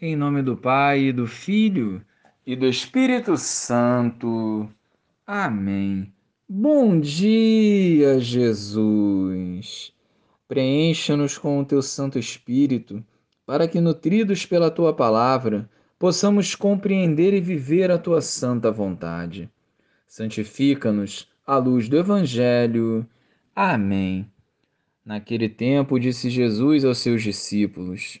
Em nome do Pai, e do Filho e do Espírito Santo. Amém. Bom dia, Jesus. Preencha-nos com o teu Santo Espírito, para que, nutridos pela tua palavra, possamos compreender e viver a tua santa vontade. Santifica-nos à luz do Evangelho. Amém. Naquele tempo, disse Jesus aos seus discípulos: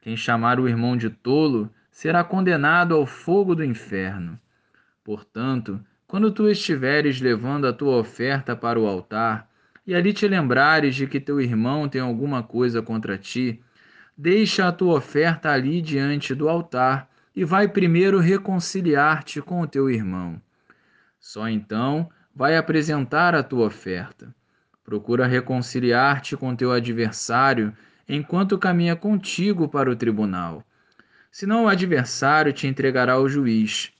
Quem chamar o irmão de tolo será condenado ao fogo do inferno. Portanto, quando tu estiveres levando a tua oferta para o altar, e ali te lembrares de que teu irmão tem alguma coisa contra ti, deixa a tua oferta ali diante do altar e vai primeiro reconciliar-te com o teu irmão. Só então vai apresentar a tua oferta. Procura reconciliar-te com teu adversário enquanto caminha contigo para o tribunal. Senão o adversário te entregará ao juiz.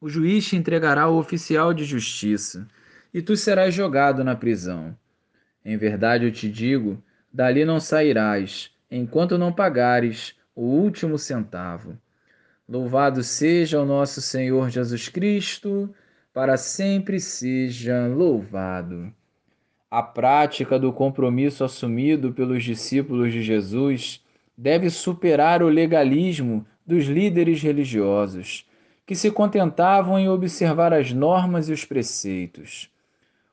O juiz te entregará ao oficial de justiça, e tu serás jogado na prisão. Em verdade eu te digo: dali não sairás, enquanto não pagares o último centavo. Louvado seja o nosso Senhor Jesus Cristo, para sempre seja louvado. A prática do compromisso assumido pelos discípulos de Jesus deve superar o legalismo dos líderes religiosos, que se contentavam em observar as normas e os preceitos.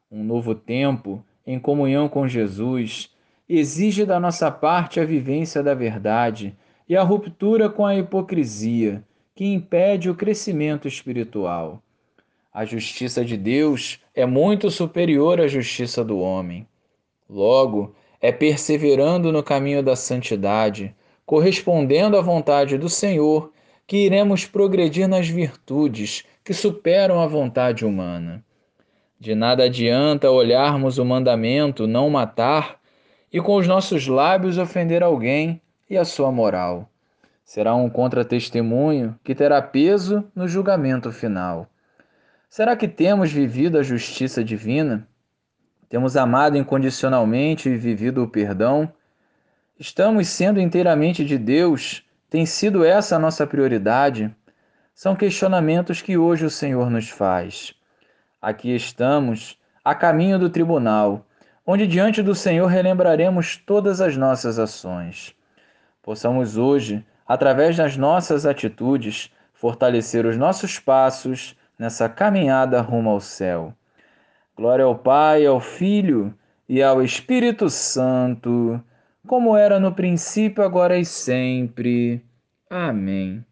Um novo tempo, em comunhão com Jesus, exige da nossa parte a vivência da verdade e a ruptura com a hipocrisia, que impede o crescimento espiritual. A justiça de Deus é muito superior à justiça do homem. Logo, é perseverando no caminho da santidade, correspondendo à vontade do Senhor, que iremos progredir nas virtudes que superam a vontade humana. De nada adianta olharmos o mandamento não matar e com os nossos lábios ofender alguém e a sua moral. Será um contratestemunho que terá peso no julgamento final. Será que temos vivido a justiça divina? Temos amado incondicionalmente e vivido o perdão? Estamos sendo inteiramente de Deus? Tem sido essa a nossa prioridade? São questionamentos que hoje o Senhor nos faz. Aqui estamos, a caminho do tribunal, onde diante do Senhor relembraremos todas as nossas ações. Possamos hoje, através das nossas atitudes, fortalecer os nossos passos nessa caminhada rumo ao céu. Glória ao Pai, ao Filho e ao Espírito Santo, como era no princípio, agora e sempre. Amém.